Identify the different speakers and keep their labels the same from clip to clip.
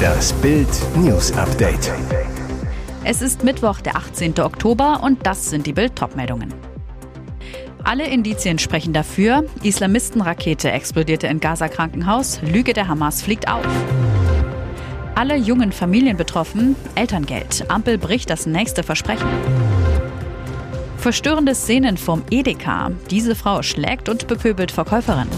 Speaker 1: Das Bild News Update.
Speaker 2: Es ist Mittwoch, der 18. Oktober und das sind die Bild meldungen Alle Indizien sprechen dafür. Islamistenrakete explodierte in Gaza Krankenhaus. Lüge der Hamas fliegt auf. Alle jungen Familien betroffen. Elterngeld. Ampel bricht das nächste Versprechen. Verstörende Szenen vom Edeka. Diese Frau schlägt und bepöbelt Verkäuferin.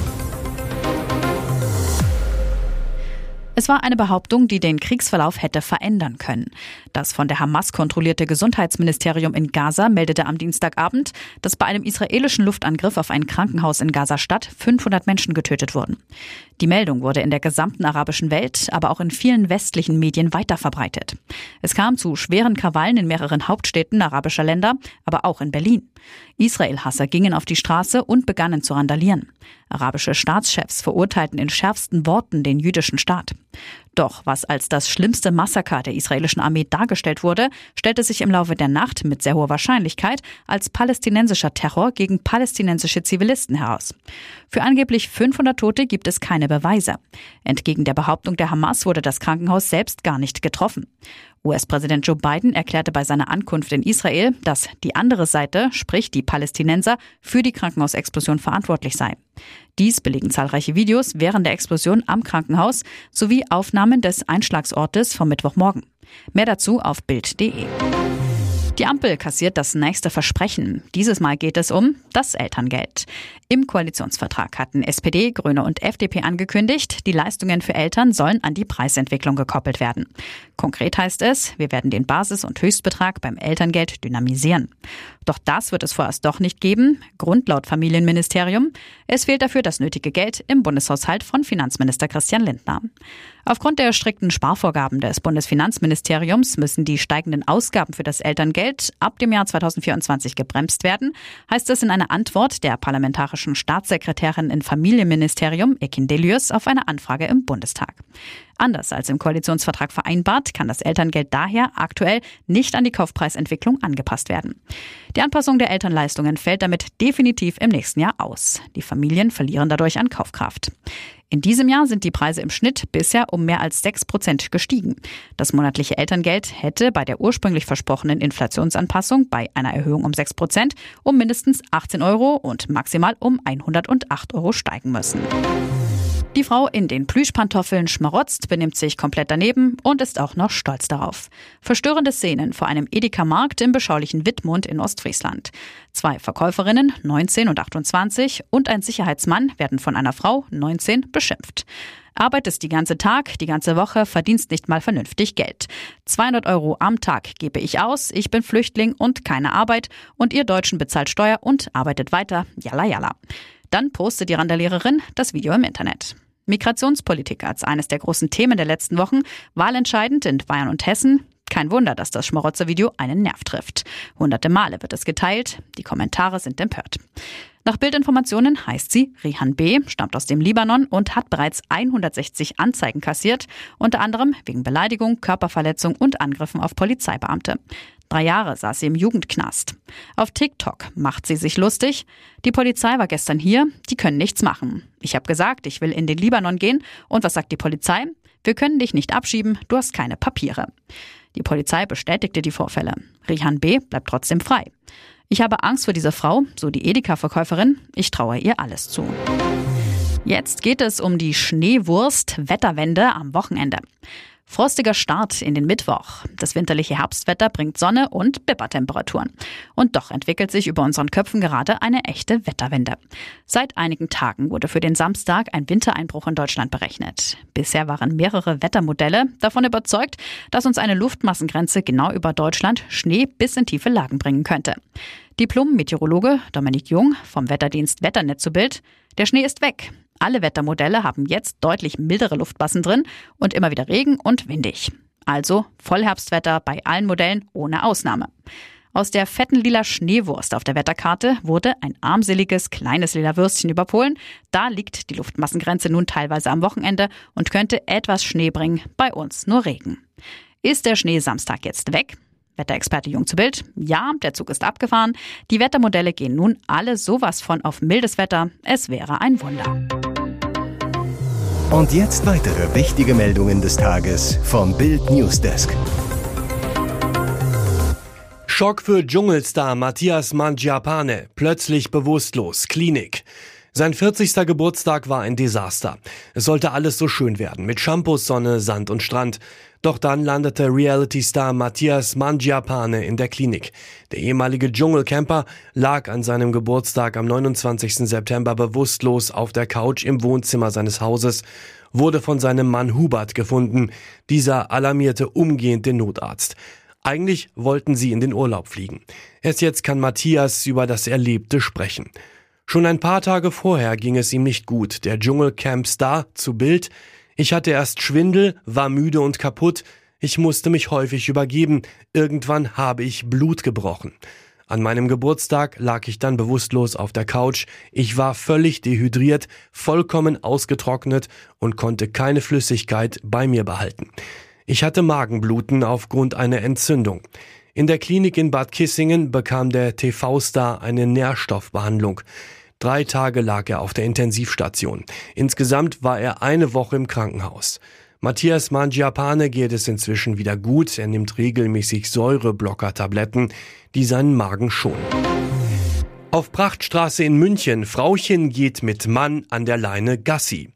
Speaker 2: Es war eine Behauptung, die den Kriegsverlauf hätte verändern können. Das von der Hamas kontrollierte Gesundheitsministerium in Gaza meldete am Dienstagabend, dass bei einem israelischen Luftangriff auf ein Krankenhaus in Gaza-Stadt 500 Menschen getötet wurden. Die Meldung wurde in der gesamten arabischen Welt, aber auch in vielen westlichen Medien weiterverbreitet. Es kam zu schweren Krawallen in mehreren Hauptstädten arabischer Länder, aber auch in Berlin. Israel-Hasser gingen auf die Straße und begannen zu randalieren. Arabische Staatschefs verurteilten in schärfsten Worten den jüdischen Staat. Doch was als das schlimmste Massaker der israelischen Armee dargestellt wurde, stellte sich im Laufe der Nacht mit sehr hoher Wahrscheinlichkeit als palästinensischer Terror gegen palästinensische Zivilisten heraus. Für angeblich 500 Tote gibt es keine Beweise. Entgegen der Behauptung der Hamas wurde das Krankenhaus selbst gar nicht getroffen. US-Präsident Joe Biden erklärte bei seiner Ankunft in Israel, dass die andere Seite, sprich die Palästinenser, für die Krankenhausexplosion verantwortlich sei. Dies belegen zahlreiche Videos während der Explosion am Krankenhaus sowie Aufnahmen des Einschlagsortes vom Mittwochmorgen. Mehr dazu auf Bild.de. Die Ampel kassiert das nächste Versprechen. Dieses Mal geht es um das Elterngeld. Im Koalitionsvertrag hatten SPD, Grüne und FDP angekündigt, die Leistungen für Eltern sollen an die Preisentwicklung gekoppelt werden. Konkret heißt es, wir werden den Basis- und Höchstbetrag beim Elterngeld dynamisieren. Doch das wird es vorerst doch nicht geben. Grund laut Familienministerium. Es fehlt dafür das nötige Geld im Bundeshaushalt von Finanzminister Christian Lindner. Aufgrund der strikten Sparvorgaben des Bundesfinanzministeriums müssen die steigenden Ausgaben für das Elterngeld ab dem Jahr 2024 gebremst werden, heißt es in einer Antwort der parlamentarischen Staatssekretärin im Familienministerium Ekin Delius auf eine Anfrage im Bundestag. Anders als im Koalitionsvertrag vereinbart, kann das Elterngeld daher aktuell nicht an die Kaufpreisentwicklung angepasst werden. Die Anpassung der Elternleistungen fällt damit definitiv im nächsten Jahr aus. Die Familien verlieren dadurch an Kaufkraft. In diesem Jahr sind die Preise im Schnitt bisher um mehr als 6 Prozent gestiegen. Das monatliche Elterngeld hätte bei der ursprünglich versprochenen Inflationsanpassung bei einer Erhöhung um 6 Prozent um mindestens 18 Euro und maximal um 108 Euro steigen müssen. Die Frau in den Plüschpantoffeln schmarotzt, benimmt sich komplett daneben und ist auch noch stolz darauf. Verstörende Szenen vor einem Edeka-Markt im beschaulichen Wittmund in Ostfriesland. Zwei Verkäuferinnen, 19 und 28, und ein Sicherheitsmann werden von einer Frau, 19, beschimpft. Arbeitest die ganze Tag, die ganze Woche, verdienst nicht mal vernünftig Geld. 200 Euro am Tag gebe ich aus, ich bin Flüchtling und keine Arbeit und ihr Deutschen bezahlt Steuer und arbeitet weiter, jalla jalla. Dann postet die Randalehrerin das Video im Internet. Migrationspolitik als eines der großen Themen der letzten Wochen, wahlentscheidend in Bayern und Hessen. Kein Wunder, dass das Schmarotzer-Video einen Nerv trifft. Hunderte Male wird es geteilt, die Kommentare sind empört. Nach Bildinformationen heißt sie Rihan B., stammt aus dem Libanon und hat bereits 160 Anzeigen kassiert, unter anderem wegen Beleidigung, Körperverletzung und Angriffen auf Polizeibeamte. Drei Jahre saß sie im Jugendknast. Auf TikTok macht sie sich lustig. Die Polizei war gestern hier, die können nichts machen. Ich habe gesagt, ich will in den Libanon gehen. Und was sagt die Polizei? Wir können dich nicht abschieben, du hast keine Papiere. Die Polizei bestätigte die Vorfälle. Rihan B. bleibt trotzdem frei. Ich habe Angst vor dieser Frau, so die Edeka-Verkäuferin. Ich traue ihr alles zu. Jetzt geht es um die Schneewurst Wetterwende am Wochenende. Frostiger Start in den Mittwoch. Das winterliche Herbstwetter bringt Sonne und Bippertemperaturen. Und doch entwickelt sich über unseren Köpfen gerade eine echte Wetterwende. Seit einigen Tagen wurde für den Samstag ein Wintereinbruch in Deutschland berechnet. Bisher waren mehrere Wettermodelle davon überzeugt, dass uns eine Luftmassengrenze genau über Deutschland Schnee bis in tiefe Lagen bringen könnte. Diplom-Meteorologe Dominik Jung vom Wetterdienst Wetternetz zu Bild. Der Schnee ist weg. Alle Wettermodelle haben jetzt deutlich mildere Luftmassen drin und immer wieder Regen und windig. Also Vollherbstwetter bei allen Modellen ohne Ausnahme. Aus der fetten lila Schneewurst auf der Wetterkarte wurde ein armseliges kleines lila Würstchen über Polen. Da liegt die Luftmassengrenze nun teilweise am Wochenende und könnte etwas Schnee bringen, bei uns nur Regen. Ist der Schnee Samstag jetzt weg? Wetterexperte Jung zu Bild. Ja, der Zug ist abgefahren. Die Wettermodelle gehen nun alle sowas von auf mildes Wetter. Es wäre ein Wunder.
Speaker 1: Und jetzt weitere wichtige Meldungen des Tages vom Bild Newsdesk.
Speaker 3: Schock für Dschungelstar Matthias Mangiapane, plötzlich bewusstlos, Klinik. Sein 40. Geburtstag war ein Desaster. Es sollte alles so schön werden, mit Shampoos, Sonne, Sand und Strand. Doch dann landete Reality-Star Matthias Mangiapane in der Klinik. Der ehemalige Dschungelcamper lag an seinem Geburtstag am 29. September bewusstlos auf der Couch im Wohnzimmer seines Hauses, wurde von seinem Mann Hubert gefunden. Dieser alarmierte umgehend den Notarzt. Eigentlich wollten sie in den Urlaub fliegen. Erst jetzt kann Matthias über das Erlebte sprechen. Schon ein paar Tage vorher ging es ihm nicht gut. Der Dschungelcamp-Star zu Bild. Ich hatte erst Schwindel, war müde und kaputt. Ich musste mich häufig übergeben. Irgendwann habe ich Blut gebrochen. An meinem Geburtstag lag ich dann bewusstlos auf der Couch. Ich war völlig dehydriert, vollkommen ausgetrocknet und konnte keine Flüssigkeit bei mir behalten. Ich hatte Magenbluten aufgrund einer Entzündung. In der Klinik in Bad Kissingen bekam der TV-Star eine Nährstoffbehandlung. Drei Tage lag er auf der Intensivstation. Insgesamt war er eine Woche im Krankenhaus. Matthias Mangiapane geht es inzwischen wieder gut. Er nimmt regelmäßig Säureblocker-Tabletten, die seinen Magen schonen. Auf Prachtstraße in München. Frauchen geht mit Mann an der Leine Gassi.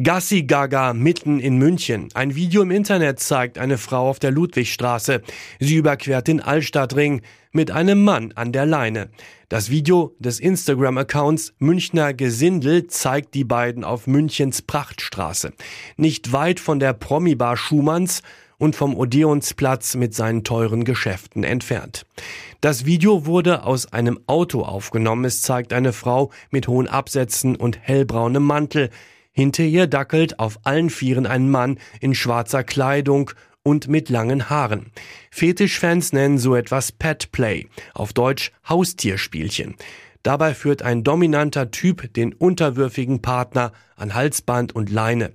Speaker 3: Gassi Gaga mitten in München. Ein Video im Internet zeigt eine Frau auf der Ludwigstraße. Sie überquert den Altstadtring mit einem Mann an der Leine. Das Video des Instagram-Accounts Münchner Gesindel zeigt die beiden auf Münchens Prachtstraße. Nicht weit von der Promi-Bar Schumanns und vom Odeonsplatz mit seinen teuren Geschäften entfernt. Das Video wurde aus einem Auto aufgenommen. Es zeigt eine Frau mit hohen Absätzen und hellbraunem Mantel. Hinter ihr dackelt auf allen Vieren ein Mann in schwarzer Kleidung und mit langen Haaren. Fetischfans nennen so etwas Pet Play, auf Deutsch Haustierspielchen. Dabei führt ein dominanter Typ den unterwürfigen Partner an Halsband und Leine.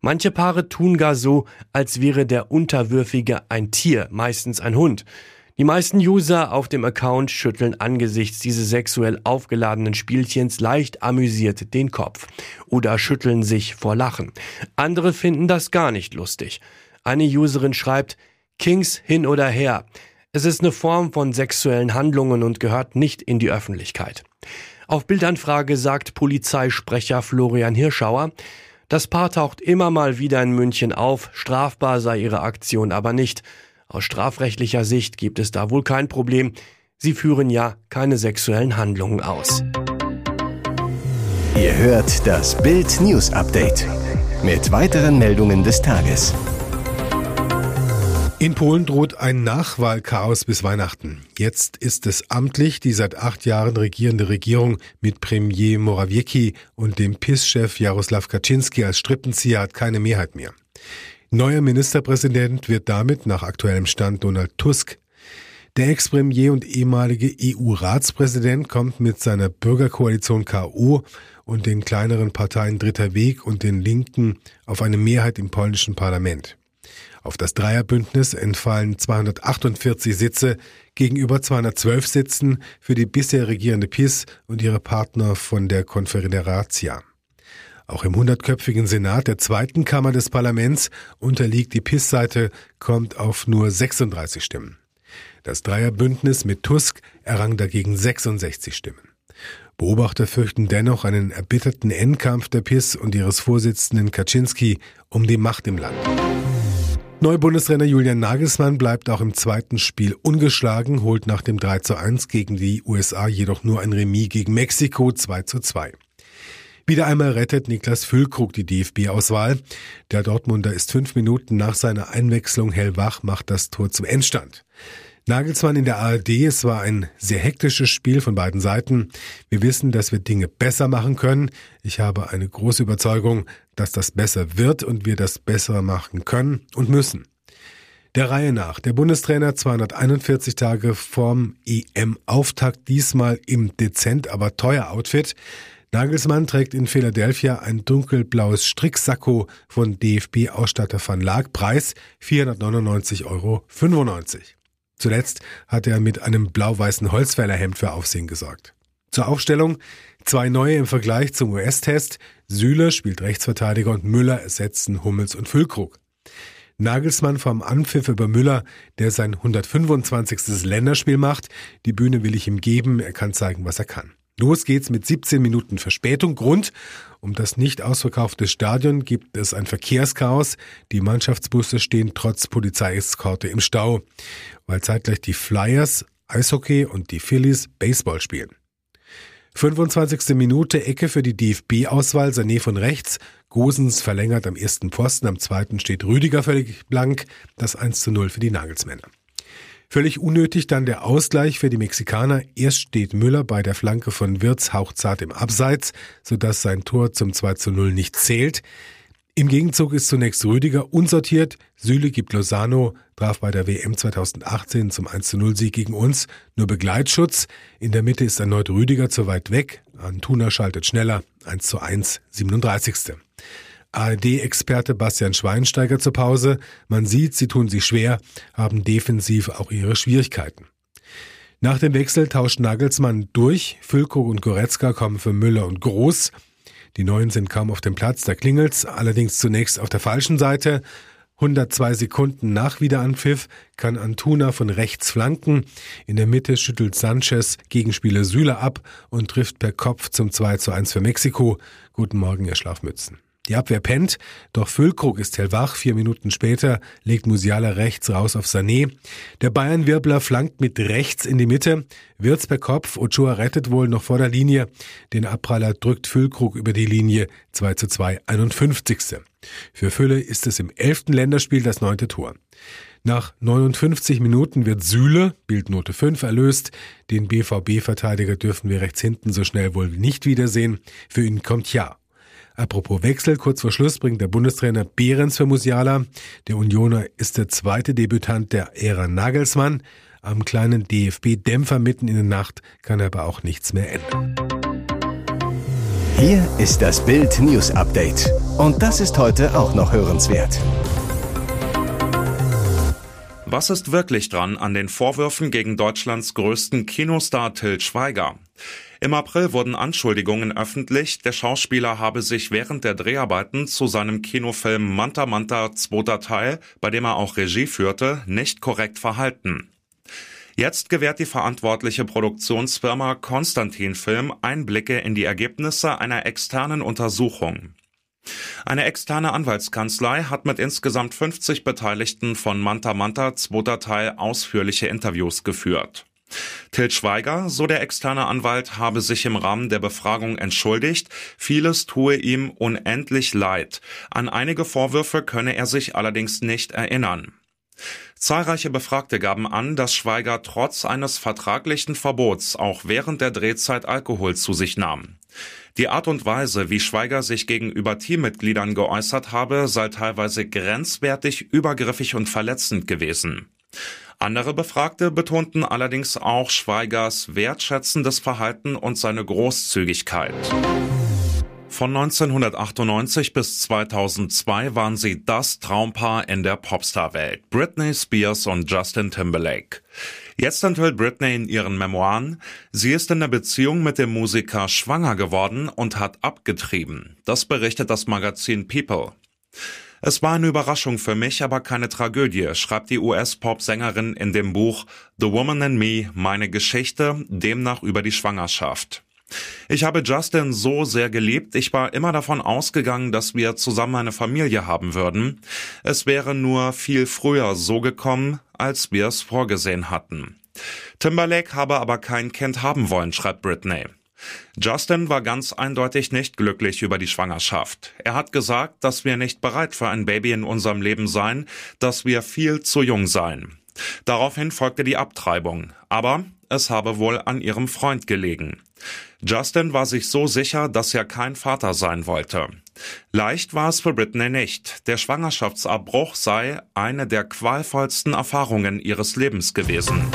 Speaker 3: Manche Paare tun gar so, als wäre der Unterwürfige ein Tier, meistens ein Hund. Die meisten User auf dem Account schütteln angesichts dieses sexuell aufgeladenen Spielchens leicht amüsiert den Kopf oder schütteln sich vor Lachen. Andere finden das gar nicht lustig. Eine Userin schreibt, Kings hin oder her. Es ist eine Form von sexuellen Handlungen und gehört nicht in die Öffentlichkeit. Auf Bildanfrage sagt Polizeisprecher Florian Hirschauer, das Paar taucht immer mal wieder in München auf, strafbar sei ihre Aktion aber nicht. Aus strafrechtlicher Sicht gibt es da wohl kein Problem. Sie führen ja keine sexuellen Handlungen aus.
Speaker 1: Ihr hört das Bild News Update mit weiteren Meldungen des Tages.
Speaker 4: In Polen droht ein Nachwahlchaos bis Weihnachten. Jetzt ist es amtlich, die seit acht Jahren regierende Regierung mit Premier Morawiecki und dem PIS-Chef Jaroslaw Kaczynski als Strippenzieher hat keine Mehrheit mehr. Neuer Ministerpräsident wird damit nach aktuellem Stand Donald Tusk. Der Ex-Premier und ehemalige EU-Ratspräsident kommt mit seiner Bürgerkoalition KO und den kleineren Parteien Dritter Weg und den Linken auf eine Mehrheit im polnischen Parlament. Auf das Dreierbündnis entfallen 248 Sitze gegenüber 212 Sitzen für die bisher regierende PIS und ihre Partner von der Confederatia. Auch im hundertköpfigen Senat der zweiten Kammer des Parlaments unterliegt die PIS-Seite, kommt auf nur 36 Stimmen. Das Dreierbündnis mit Tusk errang dagegen 66 Stimmen. Beobachter fürchten dennoch einen erbitterten Endkampf der PIS und ihres Vorsitzenden Kaczynski um die Macht im Land. Neubundestrainer Julian Nagelsmann bleibt auch im zweiten Spiel ungeschlagen, holt nach dem 3 zu 1 gegen die USA jedoch nur ein Remis gegen Mexiko 2 zu 2. Wieder einmal rettet Niklas Füllkrug die DFB-Auswahl. Der Dortmunder ist fünf Minuten nach seiner Einwechslung hellwach, macht das Tor zum Endstand. Nagelsmann in der ARD, es war ein sehr hektisches Spiel von beiden Seiten. Wir wissen, dass wir Dinge besser machen können. Ich habe eine große Überzeugung, dass das besser wird und wir das besser machen können und müssen. Der Reihe nach. Der Bundestrainer 241 Tage vorm EM-Auftakt, diesmal im dezent, aber teuer Outfit. Nagelsmann trägt in Philadelphia ein dunkelblaues Stricksacko von DFB-Ausstatter van Laak, Preis 499,95 Euro. Zuletzt hat er mit einem blau-weißen Holzfällerhemd für Aufsehen gesorgt. Zur Aufstellung zwei neue im Vergleich zum US-Test. Süle spielt Rechtsverteidiger und Müller ersetzen Hummels und Füllkrug. Nagelsmann vom Anpfiff über Müller, der sein 125. Länderspiel macht. Die Bühne will ich ihm geben, er kann zeigen, was er kann. Los geht's mit 17 Minuten Verspätung. Grund, um das nicht ausverkaufte Stadion gibt es ein Verkehrschaos. Die Mannschaftsbusse stehen trotz Polizeieskorte im Stau, weil zeitgleich die Flyers Eishockey und die Phillies Baseball spielen. 25. Minute Ecke für die DFB-Auswahl, Sané von rechts, Gosens verlängert am ersten Posten, am zweiten steht Rüdiger völlig blank, das 1 zu 0 für die Nagelsmänner. Völlig unnötig dann der Ausgleich für die Mexikaner. Erst steht Müller bei der Flanke von Wirz hauchzart im Abseits, sodass sein Tor zum 2 zu 0 nicht zählt. Im Gegenzug ist zunächst Rüdiger unsortiert. Süle gibt Lozano, traf bei der WM 2018 zum 1-0 Sieg gegen uns nur Begleitschutz. In der Mitte ist erneut Rüdiger zu weit weg. Antuna schaltet schneller. 1 1, 37. ARD-Experte Bastian Schweinsteiger zur Pause. Man sieht, sie tun sich schwer, haben defensiv auch ihre Schwierigkeiten. Nach dem Wechsel tauscht Nagelsmann durch. Füllkrug und Goretzka kommen für Müller und Groß. Die Neuen sind kaum auf dem Platz, da klingelt's, allerdings zunächst auf der falschen Seite. 102 Sekunden nach Wiederanpfiff kann Antuna von rechts flanken. In der Mitte schüttelt Sanchez Gegenspieler Süle ab und trifft per Kopf zum 2 zu 1 für Mexiko. Guten Morgen, ihr Schlafmützen. Die Abwehr pennt, doch Füllkrug ist hellwach. Vier Minuten später legt Musiala rechts raus auf Sané. Der Bayern-Wirbler flankt mit rechts in die Mitte. Wirz per Kopf, Ochoa rettet wohl noch vor der Linie. Den Abpraller drückt Füllkrug über die Linie 2 zu 2, 51. Für Fülle ist es im elften Länderspiel das neunte Tor. Nach 59 Minuten wird Sühle, Bildnote 5, erlöst. Den BVB-Verteidiger dürfen wir rechts hinten so schnell wohl nicht wiedersehen. Für ihn kommt Ja. Apropos Wechsel, kurz vor Schluss bringt der Bundestrainer Behrens für Musiala. Der Unioner ist der zweite Debütant der Ära Nagelsmann. Am kleinen DFB-Dämpfer mitten in der Nacht kann aber auch nichts mehr ändern.
Speaker 1: Hier ist das Bild News Update. Und das ist heute auch noch hörenswert.
Speaker 5: Was ist wirklich dran an den Vorwürfen gegen Deutschlands größten Kinostar Till Schweiger? Im April wurden Anschuldigungen öffentlich, der Schauspieler habe sich während der Dreharbeiten zu seinem Kinofilm Manta Manta zweiter Teil, bei dem er auch Regie führte, nicht korrekt verhalten. Jetzt gewährt die verantwortliche Produktionsfirma Konstantin Film Einblicke in die Ergebnisse einer externen Untersuchung. Eine externe Anwaltskanzlei hat mit insgesamt 50 Beteiligten von Manta Manta zweiter Teil ausführliche Interviews geführt. Til Schweiger, so der externe Anwalt, habe sich im Rahmen der Befragung entschuldigt, vieles tue ihm unendlich leid. An einige Vorwürfe könne er sich allerdings nicht erinnern. Zahlreiche Befragte gaben an, dass Schweiger trotz eines vertraglichen Verbots auch während der Drehzeit Alkohol zu sich nahm. Die Art und Weise, wie Schweiger sich gegenüber Teammitgliedern geäußert habe, sei teilweise grenzwertig, übergriffig und verletzend gewesen. Andere Befragte betonten allerdings auch Schweigers wertschätzendes Verhalten und seine Großzügigkeit. Von 1998 bis 2002 waren sie das Traumpaar in der Popstar-Welt. Britney Spears und Justin Timberlake. Jetzt enthüllt Britney in ihren Memoiren, sie ist in der Beziehung mit dem Musiker schwanger geworden und hat abgetrieben. Das berichtet das Magazin People. Es war eine Überraschung für mich, aber keine Tragödie, schreibt die US-Pop-Sängerin in dem Buch The Woman and Me, meine Geschichte, demnach über die Schwangerschaft. Ich habe Justin so sehr geliebt, ich war immer davon ausgegangen, dass wir zusammen eine Familie haben würden. Es wäre nur viel früher so gekommen, als wir es vorgesehen hatten. Timberlake habe aber kein Kind haben wollen, schreibt Britney. Justin war ganz eindeutig nicht glücklich über die Schwangerschaft. Er hat gesagt, dass wir nicht bereit für ein Baby in unserem Leben seien, dass wir viel zu jung seien. Daraufhin folgte die Abtreibung, aber es habe wohl an ihrem Freund gelegen. Justin war sich so sicher, dass er kein Vater sein wollte. Leicht war es für Britney nicht. Der Schwangerschaftsabbruch sei eine der qualvollsten Erfahrungen ihres Lebens gewesen.